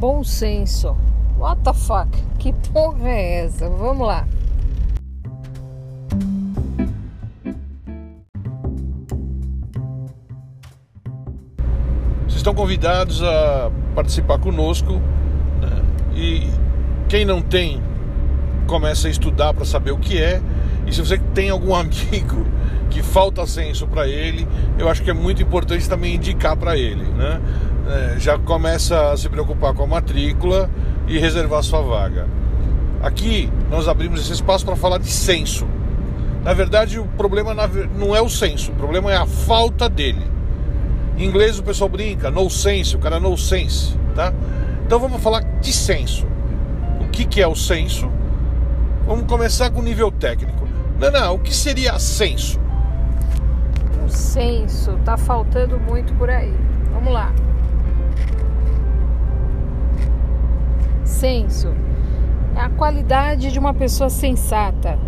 bom senso. What the fuck? Que porra é essa? Vamos lá. Vocês estão convidados a participar conosco. Né? E quem não tem, começa a estudar para saber o que é. E se você tem algum amigo que falta senso para ele, eu acho que é muito importante também indicar para ele, né? É, já começa a se preocupar com a matrícula e reservar sua vaga. Aqui nós abrimos esse espaço para falar de senso. Na verdade, o problema não é o senso, o problema é a falta dele. Em inglês o pessoal brinca, no sense, o cara no sense, tá? Então vamos falar de senso. O que, que é o senso? Vamos começar com o nível técnico. Não, o que seria senso? O senso tá faltando muito por aí. Vamos lá. Senso é a qualidade de uma pessoa sensata,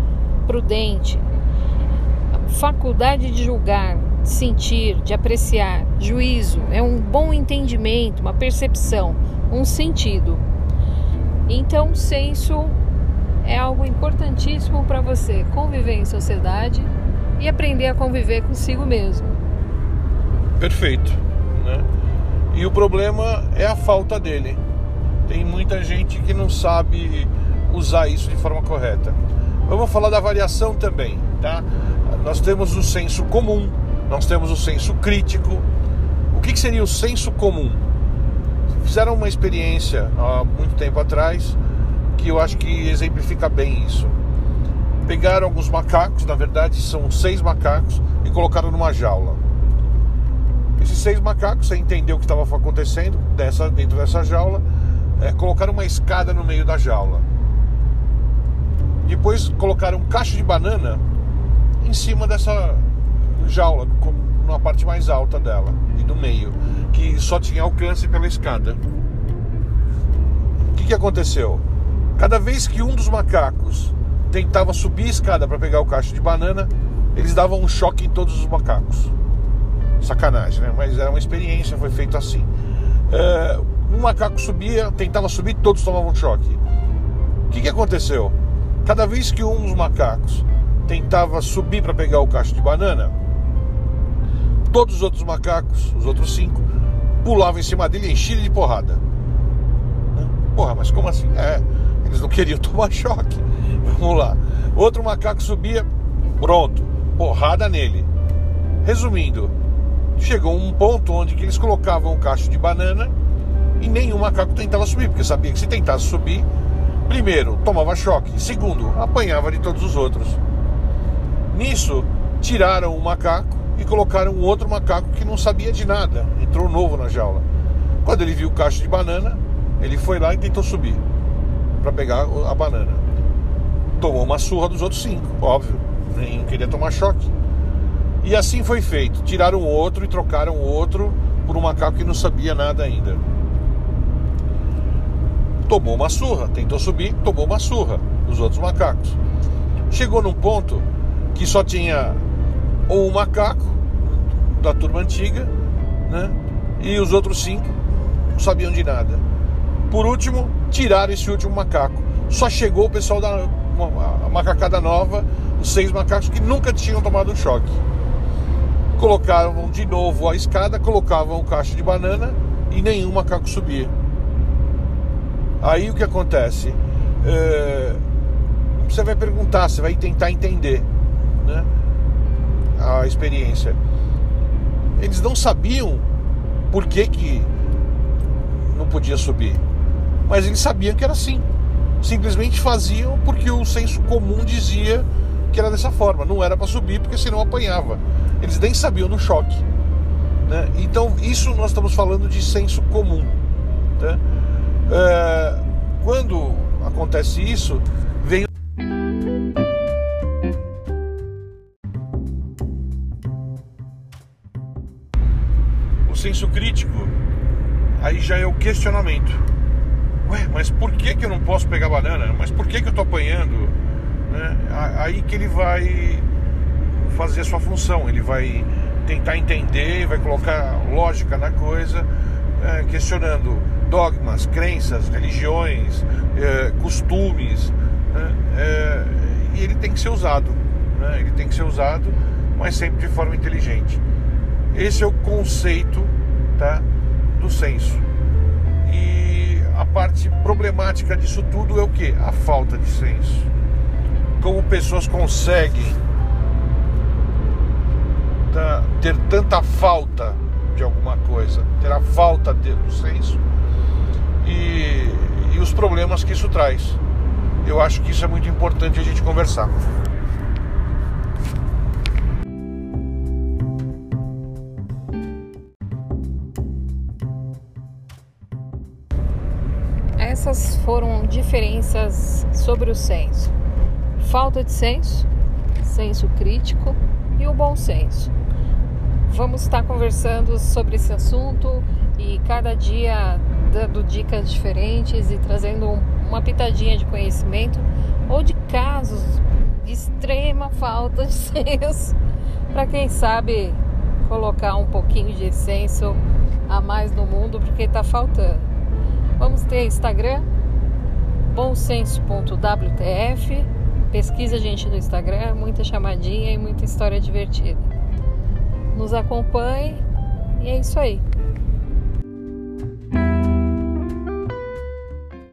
prudente, faculdade de julgar, de sentir, de apreciar, juízo, é um bom entendimento, uma percepção, um sentido. Então, senso é algo importantíssimo para você conviver em sociedade e aprender a conviver consigo mesmo. Perfeito, né? E o problema é a falta dele. Tem muita gente que não sabe usar isso de forma correta. Vamos falar da variação também, tá? Nós temos o senso comum, nós temos o senso crítico. O que, que seria o senso comum? Fizeram uma experiência há muito tempo atrás que eu acho que exemplifica bem isso. Pegaram alguns macacos, na verdade são seis macacos, e colocaram numa jaula. Esses seis macacos, sem entender o que estava acontecendo dessa, dentro dessa jaula, é, colocaram uma escada no meio da jaula. Depois colocaram um cacho de banana em cima dessa jaula, na parte mais alta dela e do meio, que só tinha alcance pela escada. O que, que aconteceu? Cada vez que um dos macacos tentava subir a escada para pegar o cacho de banana, eles davam um choque em todos os macacos. Sacanagem, né? Mas era uma experiência, foi feito assim. É, um macaco subia, tentava subir, todos tomavam choque. O que, que aconteceu? Cada vez que um dos macacos tentava subir para pegar o cacho de banana, todos os outros macacos, os outros cinco, pulavam em cima dele e enchiam de porrada. Porra, mas como assim? É, eles não queriam tomar choque. Vamos lá. Outro macaco subia, pronto, porrada nele. Resumindo, chegou um ponto onde eles colocavam um cacho de banana e nenhum macaco tentava subir, porque sabia que se tentasse subir, primeiro, tomava choque, segundo, apanhava de todos os outros. Nisso, tiraram o macaco e colocaram um outro macaco que não sabia de nada, entrou novo na jaula. Quando ele viu o cacho de banana, ele foi lá e tentou subir para pegar a banana. Tomou uma surra dos outros cinco, óbvio. Nenhum queria tomar choque. E assim foi feito. Tiraram outro e trocaram outro por um macaco que não sabia nada ainda. Tomou uma surra, tentou subir, tomou uma surra dos outros macacos. Chegou num ponto que só tinha ou um macaco da turma antiga, né? E os outros cinco não sabiam de nada. Por último, tiraram esse último macaco. Só chegou o pessoal da uma, macacada nova, os seis macacos que nunca tinham tomado um choque. Colocavam de novo a escada, colocavam o caixa de banana e nenhum macaco subia. Aí o que acontece? É, você vai perguntar, você vai tentar entender né, a experiência. Eles não sabiam por que, que não podia subir mas eles sabiam que era assim. Simplesmente faziam porque o senso comum dizia que era dessa forma. Não era para subir porque senão apanhava. Eles nem sabiam do choque. Né? Então, isso nós estamos falando de senso comum. Né? É, quando acontece isso, vem o senso crítico. Aí já é o questionamento Ué, mas por que, que eu não posso pegar banana? Mas por que, que eu estou apanhando? Né? Aí que ele vai fazer a sua função, ele vai tentar entender, vai colocar lógica na coisa, é, questionando dogmas, crenças, religiões, é, costumes, né? é, e ele tem que ser usado. Né? Ele tem que ser usado, mas sempre de forma inteligente. Esse é o conceito tá, do senso. E a parte problemática disso tudo é o que? A falta de senso. Como pessoas conseguem tá, ter tanta falta de alguma coisa, ter a falta de, do senso problemas que isso traz. Eu acho que isso é muito importante a gente conversar. Essas foram diferenças sobre o senso: falta de senso, senso crítico e o bom senso. Vamos estar conversando sobre esse assunto e cada dia dando dicas diferentes e trazendo uma pitadinha de conhecimento ou de casos de extrema falta de senso para quem sabe colocar um pouquinho de senso a mais no mundo porque está faltando. Vamos ter Instagram, bomsenso.wtf. Pesquisa a gente no Instagram, muita chamadinha e muita história divertida nos acompanhe. E é isso aí.